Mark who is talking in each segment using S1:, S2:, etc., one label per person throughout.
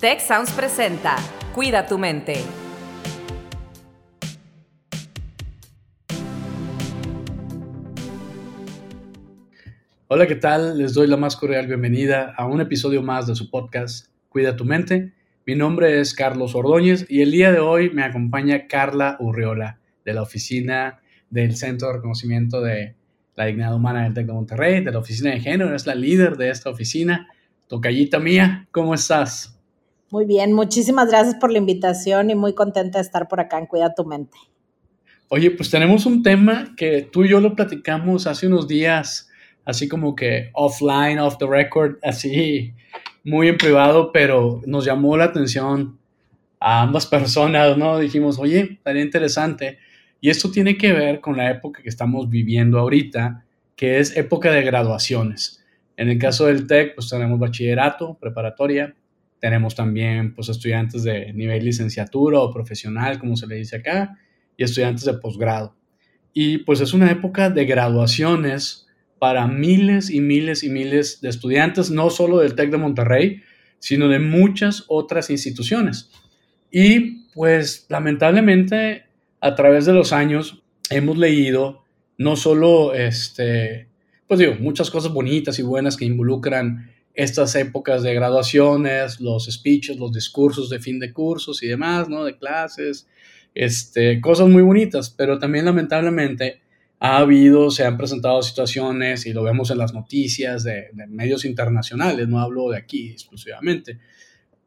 S1: Tech Sounds presenta Cuida tu mente.
S2: Hola, ¿qué tal? Les doy la más cordial bienvenida a un episodio más de su podcast Cuida tu mente. Mi nombre es Carlos Ordóñez y el día de hoy me acompaña Carla Urriola de la oficina del Centro de Reconocimiento de la Dignidad Humana del TEC Monterrey, de la oficina de género, es la líder de esta oficina. Tocallita mía, ¿cómo estás?
S3: Muy bien, muchísimas gracias por la invitación y muy contenta de estar por acá en Cuida tu mente.
S2: Oye, pues tenemos un tema que tú y yo lo platicamos hace unos días, así como que offline, off the record, así muy en privado, pero nos llamó la atención a ambas personas, ¿no? Dijimos, oye, estaría interesante. Y esto tiene que ver con la época que estamos viviendo ahorita, que es época de graduaciones. En el caso del TEC, pues tenemos bachillerato, preparatoria, tenemos también pues estudiantes de nivel licenciatura o profesional, como se le dice acá, y estudiantes de posgrado. Y pues es una época de graduaciones para miles y miles y miles de estudiantes, no solo del TEC de Monterrey, sino de muchas otras instituciones. Y pues lamentablemente a través de los años hemos leído no solo este, pues digo, muchas cosas bonitas y buenas que involucran estas épocas de graduaciones, los speeches, los discursos de fin de cursos y demás, ¿no? De clases, este, cosas muy bonitas, pero también lamentablemente ha habido, se han presentado situaciones y lo vemos en las noticias de, de medios internacionales, no hablo de aquí exclusivamente,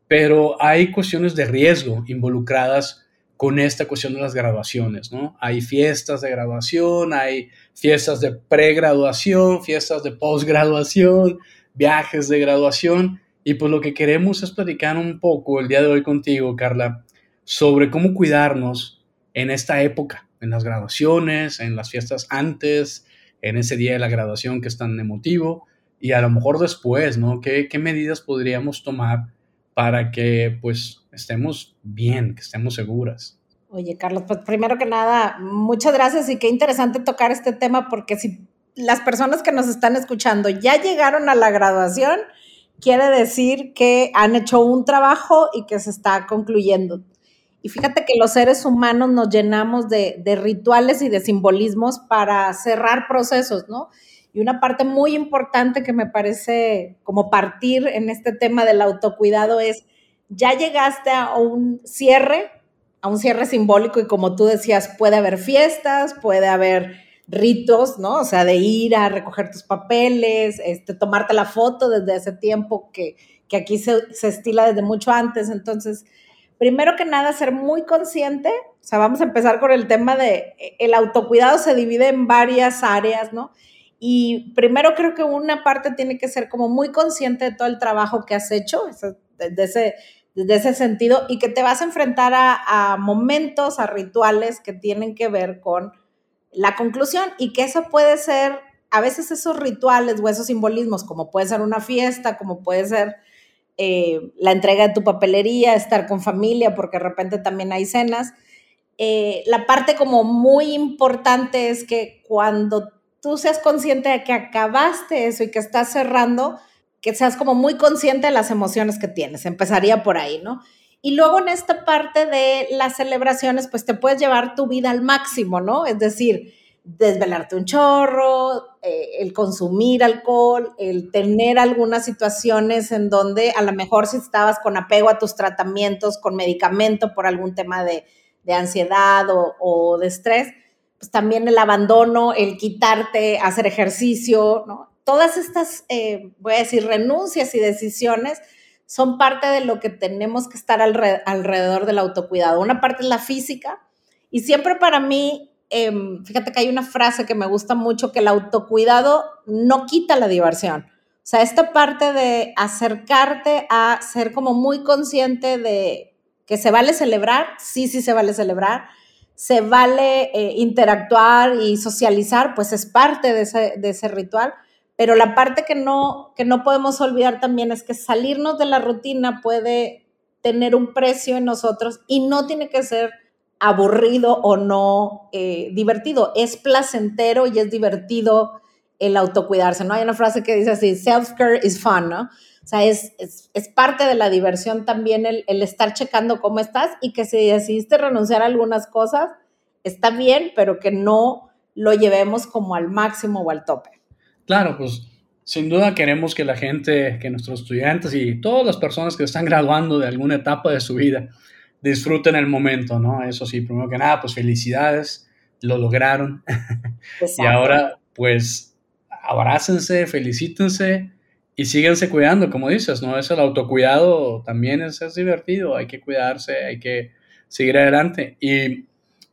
S2: pero hay cuestiones de riesgo involucradas con esta cuestión de las graduaciones, ¿no? Hay fiestas de graduación, hay fiestas de pregraduación, fiestas de posgraduación, viajes de graduación. Y pues lo que queremos es platicar un poco el día de hoy contigo, Carla, sobre cómo cuidarnos en esta época, en las graduaciones, en las fiestas antes, en ese día de la graduación que es tan emotivo y a lo mejor después, ¿no? ¿Qué, qué medidas podríamos tomar para que pues estemos bien, que estemos seguras?
S3: Oye, Carlos, pues primero que nada, muchas gracias y qué interesante tocar este tema porque si las personas que nos están escuchando ya llegaron a la graduación, quiere decir que han hecho un trabajo y que se está concluyendo. Y fíjate que los seres humanos nos llenamos de, rituales y de simbolismos para cerrar procesos, ¿no? Y una parte muy importante que me parece como partir en este tema del autocuidado es, ya llegaste a un cierre, a un cierre simbólico y como tú decías, puede haber fiestas, puede haber ritos, ¿no? O sea, de ir a recoger tus papeles, este, tomarte la foto desde ese tiempo que, que aquí se, se, estila desde mucho antes. Entonces, primero que nada, ser muy consciente, o sea, vamos a empezar con el tema de, el autocuidado se divide en varias áreas, ¿no? Y primero creo que una parte tiene que ser como muy consciente de todo el trabajo que has hecho, desde ese, desde ese sentido, y que te vas a enfrentar a, a momentos, a rituales que tienen que ver con la conclusión y que eso puede ser, a veces esos rituales o esos simbolismos, como puede ser una fiesta, como puede ser eh, la entrega de tu papelería, estar con familia, porque de repente también hay cenas. Eh, la parte como muy importante es que cuando tú seas consciente de que acabaste eso y que estás cerrando, que seas como muy consciente de las emociones que tienes. Empezaría por ahí, ¿no? Y luego en esta parte de las celebraciones, pues te puedes llevar tu vida al máximo, ¿no? Es decir, desvelarte un chorro, eh, el consumir alcohol, el tener algunas situaciones en donde a lo mejor si estabas con apego a tus tratamientos, con medicamento por algún tema de, de ansiedad o, de estrés, pues también el abandono, el quitarte, hacer ejercicio, ¿no? Todas estas, eh, voy a decir, renuncias y decisiones son parte de lo que tenemos que estar alrededor del autocuidado. Una parte es la física y siempre para mí, eh, fíjate que hay una frase que me gusta mucho, que el autocuidado no quita la diversión. O sea, esta parte de acercarte a ser como muy consciente de que se vale celebrar, sí, sí se vale celebrar, se vale eh, interactuar y socializar, pues es parte de ese ritual, pero la parte que no, que no podemos olvidar también es que salirnos de la rutina puede tener un precio en nosotros y no tiene que ser aburrido o no eh, divertido. Es placentero y es divertido el autocuidarse, ¿no? Hay una frase que dice así, self-care is fun, ¿no? O sea, es, es, parte de la diversión también el, el, estar checando cómo estás y que si decidiste renunciar a algunas cosas, está bien, pero que no lo llevemos como al máximo o al tope.
S2: Claro, pues sin duda queremos que la gente, que nuestros estudiantes y todas las personas que están graduando de alguna etapa de su vida disfruten el momento, ¿no? Eso sí, primero que nada, pues felicidades, lo lograron. y ahora, pues, abrácense, felicítense y síganse cuidando, como dices, ¿no? Es el autocuidado, también es, es divertido, hay que cuidarse, hay que seguir adelante. Y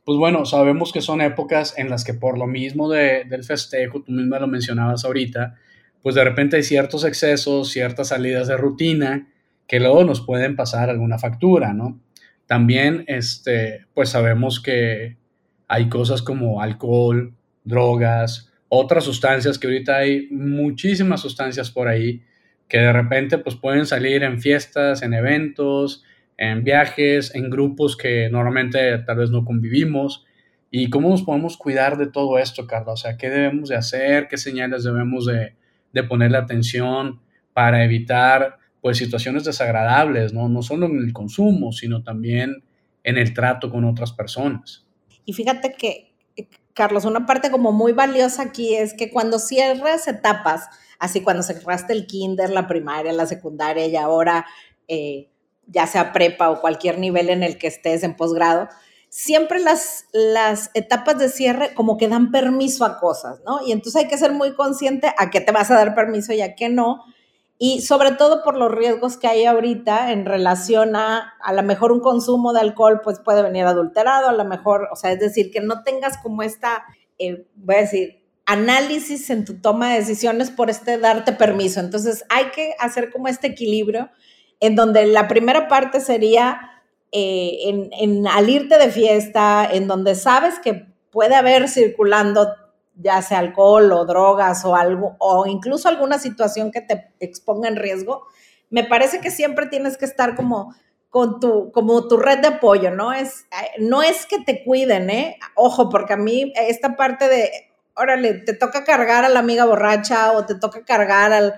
S2: pues bueno, sabemos que son épocas en las que por lo mismo de, del festejo, tú misma lo mencionabas ahorita, pues de repente hay ciertos excesos, ciertas salidas de rutina que luego nos pueden pasar alguna factura, ¿no? También, este, pues sabemos que hay cosas como alcohol, drogas, otras sustancias, que ahorita hay muchísimas sustancias por ahí, que de repente pues pueden salir en fiestas, en eventos, en viajes, en grupos que normalmente tal vez no convivimos. ¿Y cómo nos podemos cuidar de todo esto, Carla? O sea, ¿qué debemos de hacer? ¿Qué señales debemos de, de ponerle atención para evitar pues situaciones desagradables, ¿no? No solo en el consumo, sino también en el trato con otras personas.
S3: Y fíjate que, Carlos, una parte como muy valiosa aquí es que cuando cierras etapas, así cuando cerraste el kinder, la primaria, la secundaria y ahora eh, ya sea prepa o cualquier nivel en el que estés en posgrado, siempre las, las etapas de cierre como que dan permiso a cosas, ¿no? Y entonces hay que ser muy consciente a qué te vas a dar permiso y a qué no. Y sobre todo por los riesgos que hay ahorita en relación a a lo mejor un consumo de alcohol pues puede venir adulterado, a lo mejor, o sea, es decir, que no tengas como esta, eh, voy a decir, análisis en tu toma de decisiones por este darte permiso. Entonces hay que hacer como este equilibrio en donde la primera parte sería eh, en, en, al irte de fiesta, en donde sabes que puede haber circulando ya sea alcohol o drogas o algo, o incluso alguna situación que te exponga en riesgo, me parece que siempre tienes que estar como con tu, como tu red de apoyo, ¿no? Es, eh, no es que te cuiden, ¿eh? Ojo, porque a mí esta parte de, órale, te toca cargar a la amiga borracha o te toca cargar al,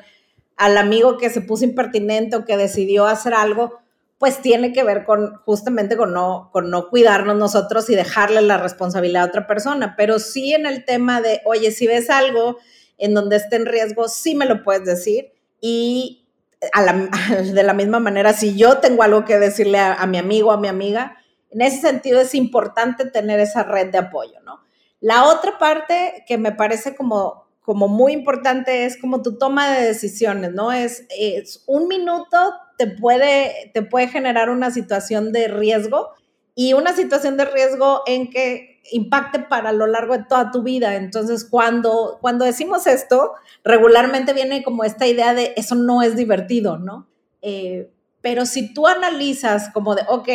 S3: al amigo que se puso impertinente o que decidió hacer algo, pues tiene que ver con justamente con no, con no cuidarnos nosotros y dejarle la responsabilidad a otra persona. Pero sí en el tema de, oye, si ves algo en donde esté en riesgo, sí me lo puedes decir. Y de la misma manera, si yo tengo algo que decirle a, a mi amigo, a mi amiga, en ese sentido es importante tener esa red de apoyo, ¿no? La otra parte que me parece como como muy importante es como tu toma de decisiones, ¿no? Es, es, un minuto te puede, te puede generar una situación de riesgo y una situación de riesgo en que impacte para lo largo de toda tu vida. Entonces, cuando, cuando decimos esto, regularmente viene como esta idea de eso no es divertido, ¿no? Eh, pero si tú analizas como de, ok,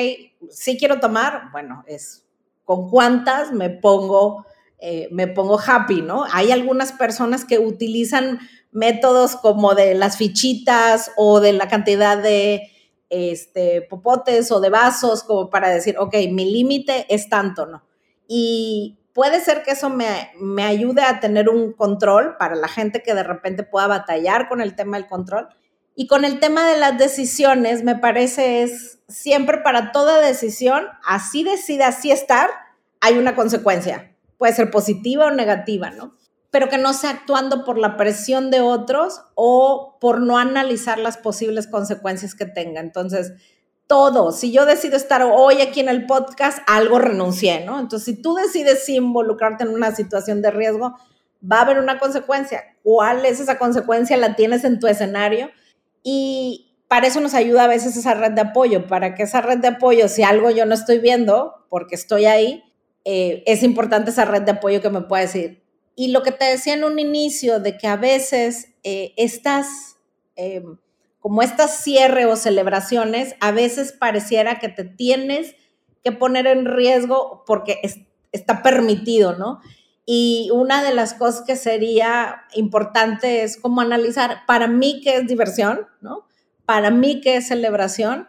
S3: sí quiero tomar, bueno, es con cuántas me pongo eh, me pongo happy, ¿no? Hay algunas personas que utilizan métodos como de las fichitas o de la cantidad de este, popotes o de vasos como para decir, ok, mi límite es tanto, ¿no? Y puede ser que eso me, me ayude a tener un control para la gente que de repente pueda batallar con el tema del control. Y con el tema de las decisiones, me parece es siempre para toda decisión, así decida así estar, hay una consecuencia puede ser positiva o negativa, ¿no? Pero que no sea actuando por la presión de otros o por no analizar las posibles consecuencias que tenga. Entonces, todo, si yo decido estar hoy aquí en el podcast, algo renuncié, ¿no? Entonces, si tú decides involucrarte en una situación de riesgo, va a haber una consecuencia. ¿Cuál es esa consecuencia? La tienes en tu escenario y para eso nos ayuda a veces esa red de apoyo, para que esa red de apoyo, si algo yo no estoy viendo, porque estoy ahí, eh, es importante esa red de apoyo que me pueda decir. Y lo que te decía en un inicio, de que a veces eh, estas, eh, como estas cierre o celebraciones, a veces pareciera que te tienes que poner en riesgo porque está permitido, ¿no? Y una de las cosas que sería importante es como analizar, para mí qué es diversión, ¿no? Para mí qué es celebración.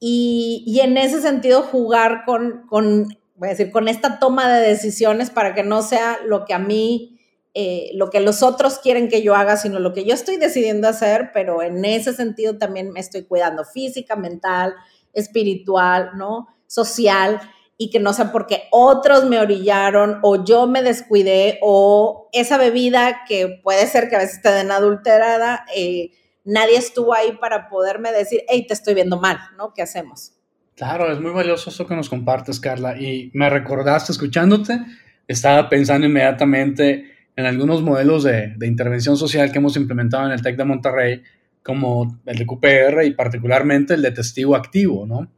S3: Y, y en ese sentido jugar con, con voy a decir, con esta toma de decisiones para que no sea lo que a mí eh, lo que los otros quieren que yo haga, sino lo que yo estoy decidiendo hacer, pero en ese sentido también me estoy cuidando física, mental, espiritual, ¿no? Social, y que no sea porque otros me orillaron o yo me descuidé o esa bebida que puede ser que a veces esté den adulterada, eh, nadie estuvo ahí para poderme decir, hey, te estoy viendo mal, ¿no? ¿Qué hacemos?
S2: Claro, es muy valioso eso que nos compartes, Carla, y me recordaste escuchándote, estaba pensando inmediatamente en algunos modelos de, intervención social que hemos implementado en el TEC de Monterrey, como el de QPR y particularmente el de testigo activo, ¿no?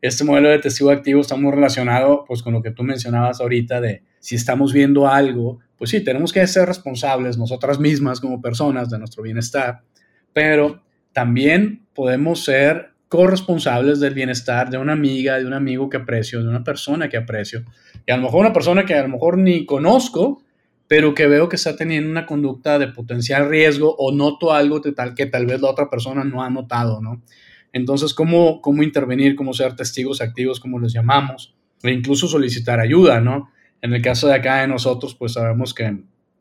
S2: Este modelo de testigo activo está muy relacionado pues con lo que tú mencionabas ahorita de si estamos viendo algo, pues sí, tenemos que ser responsables nosotras mismas como personas de nuestro bienestar, pero también podemos ser corresponsables del bienestar de una amiga, de un amigo que aprecio, de una persona que aprecio, y a lo mejor una persona que a lo mejor ni conozco, pero que veo que está teniendo una conducta de potencial riesgo o noto algo de tal que tal vez la otra persona no ha notado, ¿no? Entonces, ¿cómo, cómo intervenir, cómo ser testigos activos, como les llamamos, e incluso solicitar ayuda, ¿no? En el caso de acá de nosotros, pues sabemos que,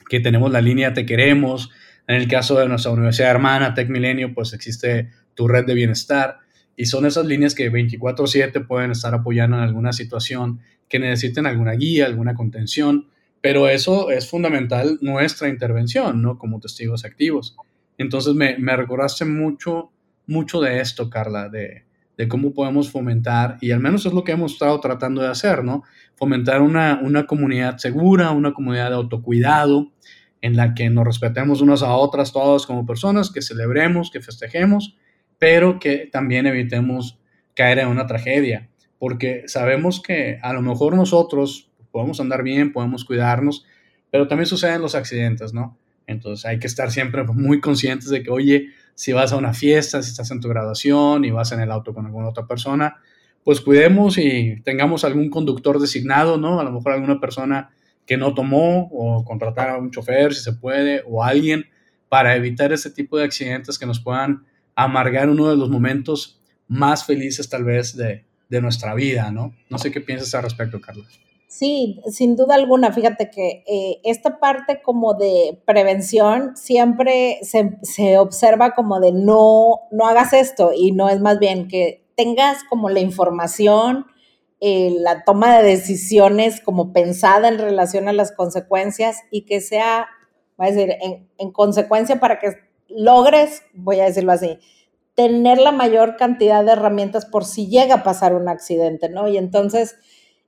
S2: que tenemos la línea Te Queremos, en el caso de nuestra universidad hermana, Tech Milenio, pues existe tu red de bienestar y son esas líneas que 24/7 pueden estar apoyando en alguna situación que necesiten alguna guía, alguna contención, pero eso es fundamental nuestra intervención, ¿no? Como testigos activos. Entonces me, me recordaste mucho mucho de esto, Carla, de, cómo podemos fomentar, y al menos es lo que hemos estado tratando de hacer, ¿no? Fomentar una, comunidad segura, una comunidad de autocuidado, en la que nos respetemos unas a otras todos como personas, que celebremos, que festejemos, pero que también evitemos caer en una tragedia, porque sabemos que a lo mejor nosotros podemos andar bien, podemos cuidarnos, pero también suceden los accidentes, ¿no? Entonces hay que estar siempre muy conscientes de que, oye, si vas a una fiesta, si estás en tu graduación y vas en el auto con alguna otra persona, pues cuidemos y tengamos algún conductor designado, ¿no? A lo mejor alguna persona que no tomó o contratar a un chofer si se puede o alguien para evitar ese tipo de accidentes que nos puedan amargar uno de los momentos más felices tal vez de, de nuestra vida, ¿no? No sé qué piensas al respecto, Carlos.
S3: Sí, sin duda alguna, fíjate que eh, esta parte como de prevención siempre se, observa como de no, no hagas esto y no es más bien que tengas como la información, eh, la toma de decisiones como pensada en relación a las consecuencias y que sea, voy a decir, en, en consecuencia para que logres, voy a decirlo así, tener la mayor cantidad de herramientas por si llega a pasar un accidente, ¿no? Y entonces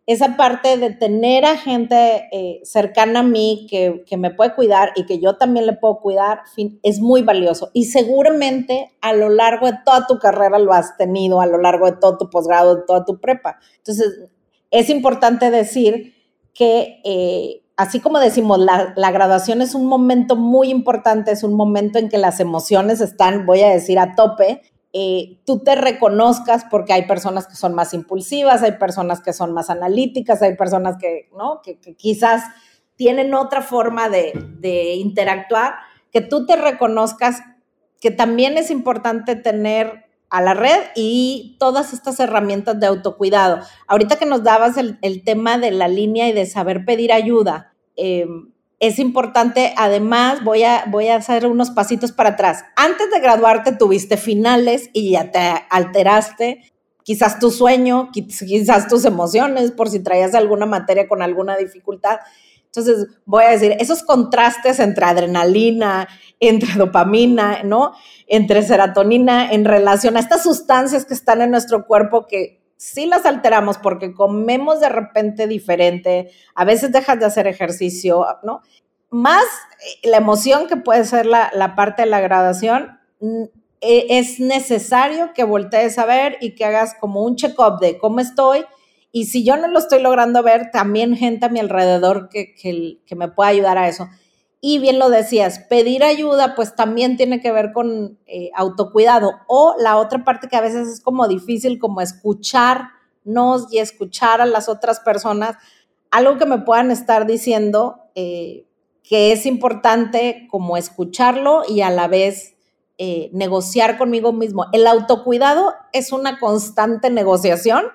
S3: esa parte de tener a gente eh, cercana a mí que, me puede cuidar y que yo también le puedo cuidar, es muy valioso. Y seguramente a lo largo de toda tu carrera lo has tenido, a lo largo de todo tu posgrado, de toda tu prepa. Entonces, es importante decir que, eh, así como decimos, la, la graduación es un momento muy importante, es un momento en que las emociones están, voy a decir, a tope eh, tú te reconozcas porque hay personas que son más impulsivas, hay personas que son más analíticas, hay personas que, ¿no? que, quizás tienen otra forma de, de, interactuar, que tú te reconozcas que también es importante tener a la red y todas estas herramientas de autocuidado. Ahorita que nos dabas el, tema de la línea y de saber pedir ayuda, eh, es importante, además, voy a, voy a hacer unos pasitos para atrás. Antes de graduarte tuviste finales y ya te alteraste, quizás tu sueño, quizás tus emociones, por si traías alguna materia con alguna dificultad. Entonces, voy a decir, esos contrastes entre adrenalina, entre dopamina, ¿no? Entre serotonina en relación a estas sustancias que están en nuestro cuerpo que sí las alteramos porque comemos de repente diferente, a veces dejas de hacer ejercicio, ¿no? Más eh, la emoción que puede ser la, parte de la graduación, mm, e, es necesario que voltees a ver y que hagas como un check-up de cómo estoy. Y si yo no lo estoy logrando ver, también gente a mi alrededor que, que me pueda ayudar a eso. Y bien lo decías, pedir ayuda pues también tiene que ver con eh, autocuidado. O la otra parte que a veces es como difícil, como escucharnos y escuchar a las otras personas, algo que me puedan estar diciendo eh, que es importante como escucharlo y a la vez eh, negociar conmigo mismo. El autocuidado es una constante negociación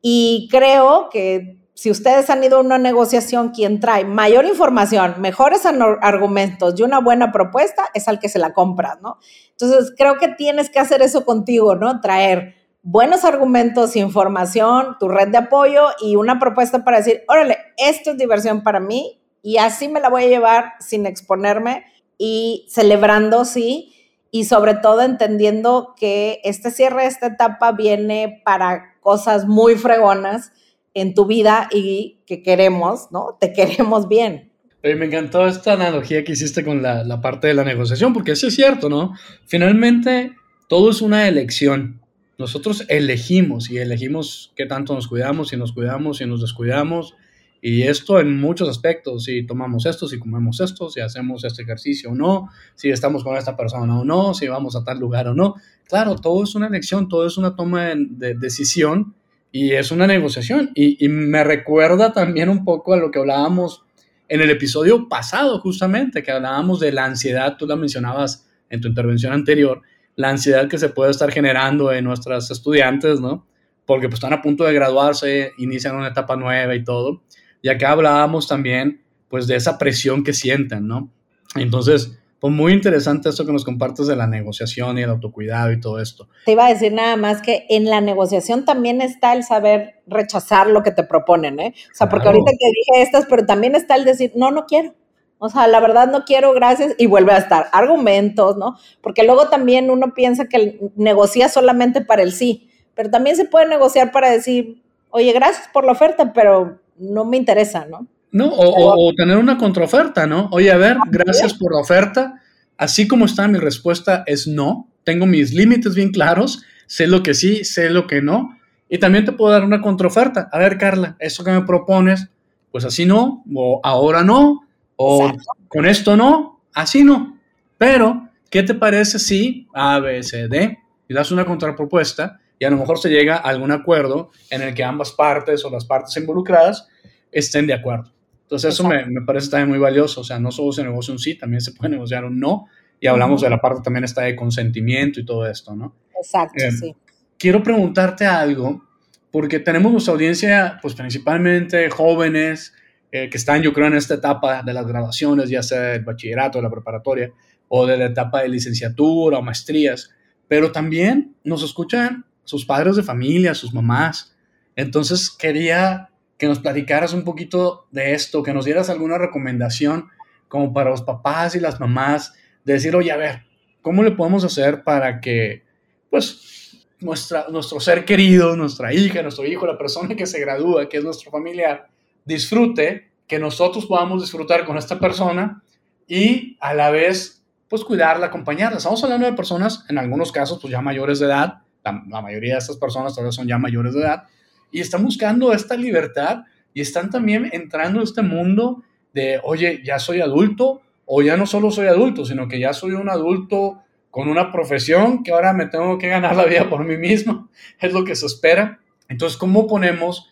S3: y creo que si ustedes han ido a una negociación, quien trae mayor información, mejores argumentos y una buena propuesta es al que se la compra, ¿no? Entonces, creo que tienes que hacer eso contigo, ¿no? Traer buenos argumentos, información, tu red de apoyo y una propuesta para decir, órale, esto es diversión para mí y así me la voy a llevar sin exponerme y celebrando, sí, y sobre todo entendiendo que este cierre esta etapa viene para cosas muy fregonas en tu vida y que queremos, ¿no? Te queremos bien.
S2: me encantó esta analogía que hiciste con la, la parte de la negociación, porque eso es cierto, ¿no? Finalmente, todo es una elección. Nosotros elegimos y elegimos qué tanto nos cuidamos, si nos cuidamos, si nos descuidamos. Y esto en muchos aspectos, si tomamos esto, si comemos esto, si hacemos este ejercicio o no, si estamos con esta persona o no, si vamos a tal lugar o no. Claro, todo es una elección, todo es una toma de, de decisión y es una negociación. Y, me recuerda también un poco a lo que hablábamos en el episodio pasado, justamente, que hablábamos de la ansiedad, tú la mencionabas en tu intervención anterior, la ansiedad que se puede estar generando en nuestras estudiantes, ¿no? Porque pues están a punto de graduarse, inician una etapa nueva y todo. Y acá hablábamos también, pues, de esa presión que sienten, ¿no? Entonces, pues muy interesante esto que nos compartes de la negociación y el autocuidado y todo esto.
S3: Te iba a decir nada más que en la negociación también está el saber rechazar lo que te proponen, ¿eh? O sea, porque ahorita te dije estas, pero también está el decir, no, no quiero. O sea, la verdad no quiero, gracias, y vuelve a estar. Argumentos, ¿no? Porque luego también uno piensa que negocia solamente para el sí, pero también se puede negociar para decir, oye, gracias por la oferta, pero no me interesa, ¿no?
S2: No, o, tener una contraoferta, ¿no? Oye, a ver, gracias por la oferta. Así como está, mi respuesta es no. Tengo mis límites bien claros. Sé lo que sí, sé lo que no. Y también te puedo dar una contraoferta. A ver, Carla, eso que me propones, pues así no, o ahora no, o con esto no, así no. Pero, ¿qué te parece si A, B, C, D? Y das una contrapropuesta y a lo mejor se llega a algún acuerdo en el que ambas partes o las partes involucradas estén de acuerdo. Entonces eso me, me, parece también muy valioso, o sea, no solo se negocia un sí, también se puede negociar un no, y hablamos de la parte también está de consentimiento y todo esto, ¿no?
S3: Exacto, eh, sí.
S2: Quiero preguntarte algo, porque tenemos nuestra audiencia, pues principalmente jóvenes, eh, que están, yo creo, en esta etapa de las graduaciones, ya sea del bachillerato, de la preparatoria, o de la etapa de licenciatura o maestrías, pero también nos escuchan sus padres de familia, sus mamás. Entonces quería que nos platicaras un poquito de esto, que nos dieras alguna recomendación como para los papás y las mamás, de decir, oye, a ver, ¿cómo le podemos hacer para que, pues, nuestra, nuestro ser querido, nuestra hija, nuestro hijo, la persona que se gradúa, que es nuestro familiar, disfrute, que nosotros podamos disfrutar con esta persona y a la vez, pues, cuidarla, acompañarla. Estamos hablando de personas, en algunos casos, pues, ya mayores de edad, la, mayoría de estas personas todavía son ya mayores de edad, y están buscando esta libertad y están también entrando en este mundo de, oye, ya soy adulto o ya no solo soy adulto, sino que ya soy un adulto con una profesión que ahora me tengo que ganar la vida por mí mismo, es lo que se espera. Entonces, ¿cómo ponemos,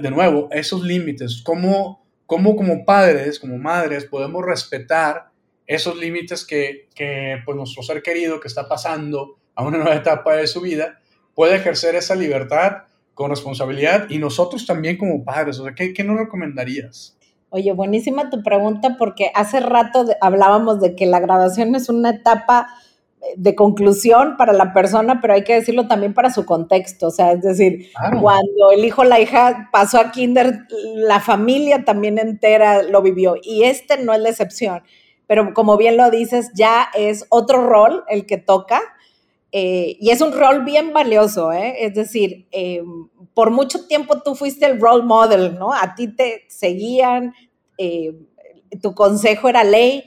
S2: de nuevo, esos límites? ¿Cómo, cómo como padres, como madres, podemos respetar esos límites que, que pues, nuestro ser querido que está pasando a una nueva etapa de su vida puede ejercer esa libertad con responsabilidad y nosotros también como padres. O sea, ¿qué, qué nos recomendarías?
S3: Oye, buenísima tu pregunta porque hace rato hablábamos de que la graduación es una etapa eh, de conclusión para la persona, pero hay que decirlo también para su contexto. O sea, es decir, cuando el hijo o la hija pasó a kinder, la familia también entera lo vivió y este no es la excepción. Pero como bien lo dices, ya es otro rol el que toca eh, y es un rol bien valioso, ¿eh? es decir, eh, por mucho tiempo tú fuiste el role model, ¿no? A ti te seguían, tu consejo era ley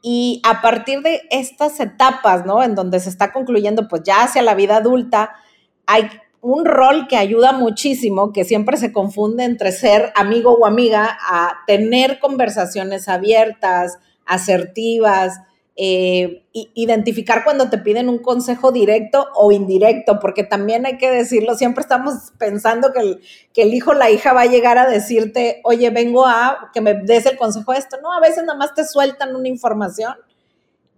S3: y a partir de estas etapas, ¿no? En donde se está concluyendo, pues ya hacia la vida adulta, hay un rol que ayuda muchísimo, que siempre se confunde entre ser amigo o amiga, a tener conversaciones abiertas, asertivas, eh, identificar cuando te piden un consejo directo o indirecto, porque también hay que decirlo, siempre estamos pensando que el, que el hijo o la hija va a llegar a decirte, oye, vengo a que me des el consejo de esto. No, a veces nada más te sueltan una información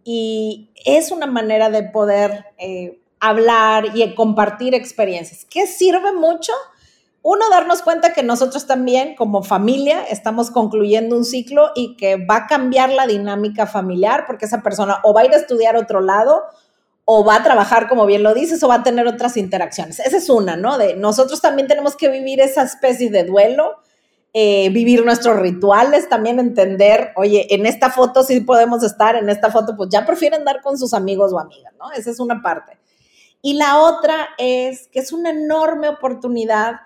S3: y es una manera de poder eh, hablar y compartir experiencias. ¿Qué sirve mucho? Uno, darnos cuenta que nosotros también como familia estamos concluyendo un ciclo y que va a cambiar la dinámica familiar porque esa persona o va a ir a estudiar otro lado o va a trabajar, como bien lo dices, o va a tener otras interacciones. Esa es una, ¿no? De nosotros también tenemos que vivir esa especie de duelo, eh, vivir nuestros rituales, también entender, oye, en esta foto sí podemos estar, en esta foto pues ya prefieren dar con sus amigos o amigas, ¿no? Esa es una parte. Y la otra es que es una enorme oportunidad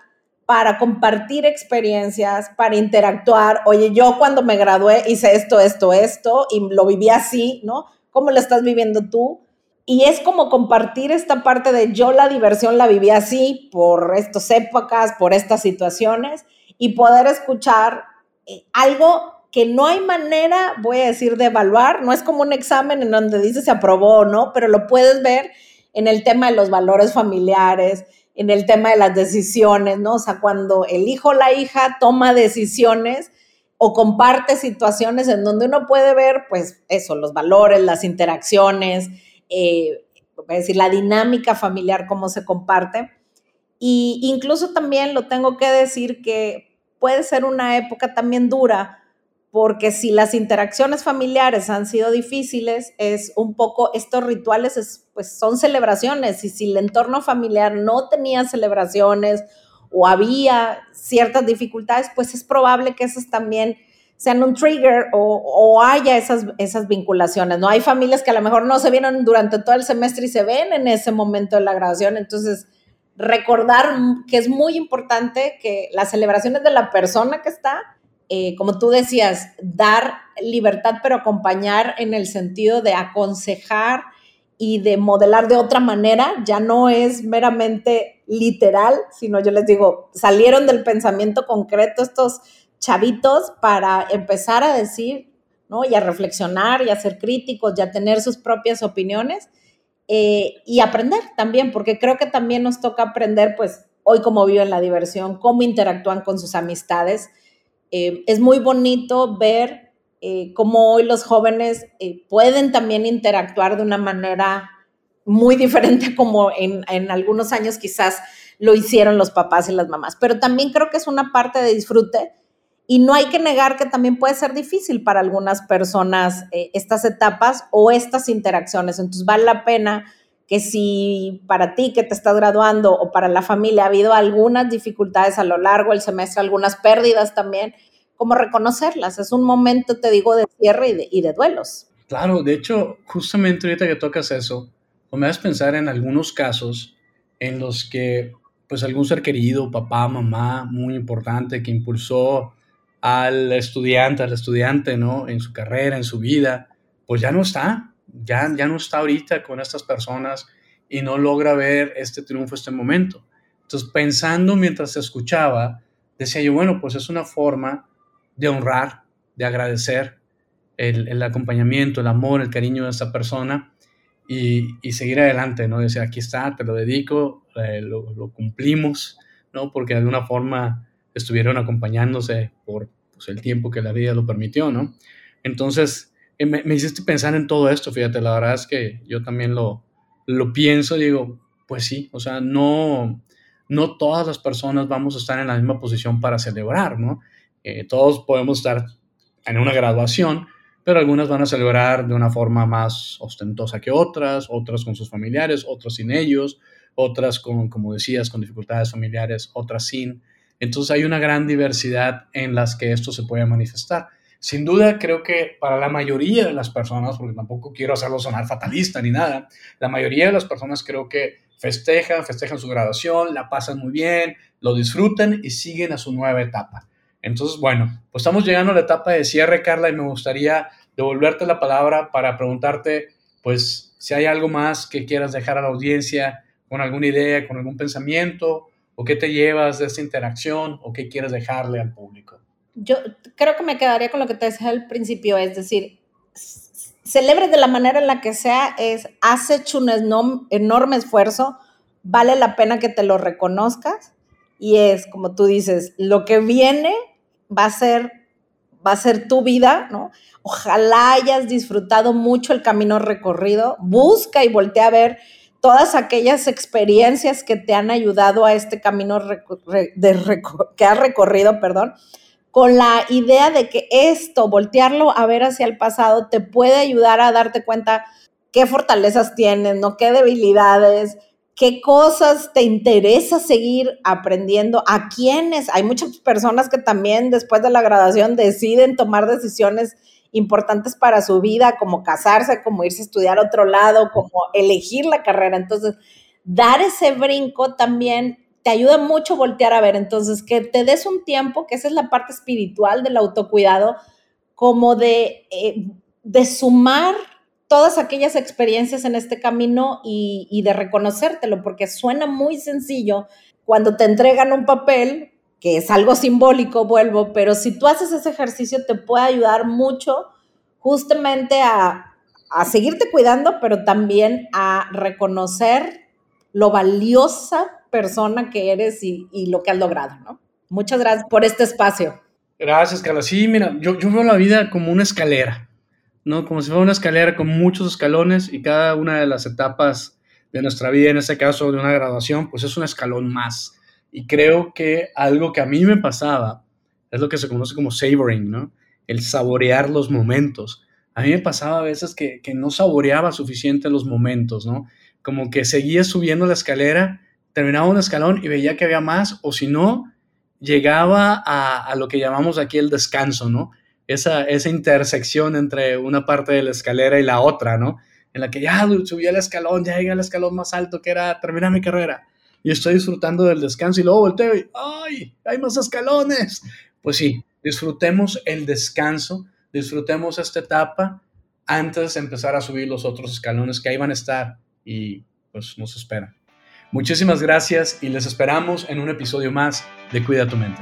S3: para compartir experiencias, para interactuar. Oye, yo cuando me gradué hice esto, esto, esto, y lo viví así, ¿no? ¿Cómo lo estás viviendo tú? Y es como compartir esta parte de yo la diversión la viví así, por estas épocas, por estas situaciones, y poder escuchar eh, algo que no hay manera, voy a decir, de evaluar. No es como un examen en donde dice se aprobó o no, pero lo puedes ver en el tema de los valores familiares, en el tema de las decisiones, ¿no? O sea, cuando el hijo o la hija toma decisiones o comparte situaciones en donde uno puede ver, pues eso, los valores, las interacciones, eh, es decir, la dinámica familiar, cómo se comparte. Y incluso también lo tengo que decir que puede ser una época también dura porque si las interacciones familiares han sido difíciles, es un poco, estos rituales pues son celebraciones y si el entorno familiar no tenía celebraciones o había ciertas dificultades, pues es probable que esas también sean un trigger o, haya esas, esas vinculaciones, ¿no? Hay familias que a lo mejor no se vieron durante todo el semestre y se ven en ese momento de la graduación, entonces recordar que es muy importante que las celebraciones de la persona que está eh, como tú decías, dar libertad, pero acompañar en el sentido de aconsejar y de modelar de otra manera, ya no es meramente literal, sino yo les digo, salieron del pensamiento concreto estos chavitos para empezar a decir, ¿no? Y a reflexionar y a ser críticos y a tener sus propias opiniones eh, y aprender también, porque creo que también nos toca aprender, pues, hoy cómo viven la diversión, cómo interactúan con sus amistades, eh, es muy bonito ver eh, cómo hoy los jóvenes eh, pueden también interactuar de una manera muy diferente como en, en, algunos años quizás lo hicieron los papás y las mamás. Pero también creo que es una parte de disfrute y no hay que negar que también puede ser difícil para algunas personas estas etapas o estas interacciones. Entonces vale la pena que si para ti que te estás graduando o para la familia ha habido algunas dificultades a lo largo del semestre, algunas pérdidas también, como reconocerlas. Es un momento, te digo, de cierre y de, duelos.
S2: Claro, de hecho, justamente ahorita que tocas eso, me vas a pensar en algunos casos en los que pues algún ser querido, papá, mamá, muy importante, que impulsó al estudiante, al estudiante, ¿no? En su carrera, en su vida, pues ya no está, ya, ya no está ahorita con estas personas y no logra ver este triunfo, este momento. Entonces, pensando mientras escuchaba, decía yo, bueno, pues es una forma de honrar, de agradecer el, acompañamiento, el amor, el cariño de esta persona y, seguir adelante, ¿no? Decir, aquí está, te lo dedico, eh, lo, cumplimos, ¿no? Porque de alguna forma estuvieron acompañándose por pues, el tiempo que la vida lo permitió, ¿no? Entonces, eh, me, hiciste pensar en todo esto, fíjate, la verdad es que yo también lo, lo pienso, digo, pues sí, o sea, no, no todas las personas vamos a estar en la misma posición para celebrar, ¿no? Eh, todos podemos estar en una graduación, pero algunas van a celebrar de una forma más ostentosa que otras, otras con sus familiares, otras sin ellos, otras con, como decías, con dificultades familiares, otras sin. Entonces hay una gran diversidad en las que esto se puede manifestar. Sin duda, creo que para la mayoría de las personas, porque tampoco quiero hacerlo sonar fatalista ni nada, la mayoría de las personas creo que festejan, festejan su graduación, la pasan muy bien, lo disfrutan y siguen a su nueva etapa. Entonces, bueno, pues estamos llegando a la etapa de cierre, Carla, y me gustaría devolverte la palabra para preguntarte, pues, si hay algo más que quieras dejar a la audiencia, con alguna idea, con algún pensamiento, o qué te llevas de esta interacción, o qué quieres dejarle al público.
S3: Yo creo que me quedaría con lo que te decía al principio, es decir, celebre de la manera en la que sea, es, has hecho un enorme esfuerzo, vale la pena que te lo reconozcas, y es, como tú dices, lo que viene va a ser, va a ser tu vida, ¿no? Ojalá hayas disfrutado mucho el camino recorrido, busca y voltea a ver todas aquellas experiencias que te han ayudado a este camino que has recorrido, perdón, con la idea de que esto, voltearlo a ver hacia el pasado, te puede ayudar a darte cuenta qué fortalezas tienes, ¿no? qué debilidades, qué cosas te interesa seguir aprendiendo, a quiénes. Hay muchas personas que también después de la graduación deciden tomar decisiones importantes para su vida, como casarse, como irse a estudiar a otro lado, como elegir la carrera. Entonces, dar ese brinco también te ayuda mucho voltear a ver. Entonces, que te des un tiempo, que esa es la parte espiritual del autocuidado, como de, eh, de sumar todas aquellas experiencias en este camino y, de reconocértelo, porque suena muy sencillo cuando te entregan un papel que es algo simbólico, vuelvo, pero si tú haces ese ejercicio te puede ayudar mucho justamente a, seguirte cuidando, pero también a reconocer lo valiosa persona que eres y, lo que has logrado, ¿no? Muchas gracias por este espacio.
S2: Gracias, Carla. Sí, mira, yo, yo veo la vida como una escalera, ¿no? Como si fuera una escalera con muchos escalones y cada una de las etapas de nuestra vida, en este caso de una graduación, pues es un escalón más. Y creo que algo que a mí me pasaba es lo que se conoce como savoring, ¿no? El saborear los momentos. A mí me pasaba a veces que, no saboreaba suficiente los momentos, ¿no? Como que seguía subiendo la escalera, terminaba un escalón y veía que había más, o si no, llegaba a, lo que llamamos aquí el descanso, ¿no? Esa, esa intersección entre una parte de la escalera y la otra, ¿no? En la que ya subí el escalón, ya llegué al escalón más alto que era terminar mi carrera y estoy disfrutando del descanso y luego volteo y ¡ay! Hay más escalones. Pues sí, disfrutemos el descanso, disfrutemos esta etapa antes de empezar a subir los otros escalones que ahí van a estar y pues nos esperan. Muchísimas gracias y les esperamos en un episodio más de Cuida tu mente.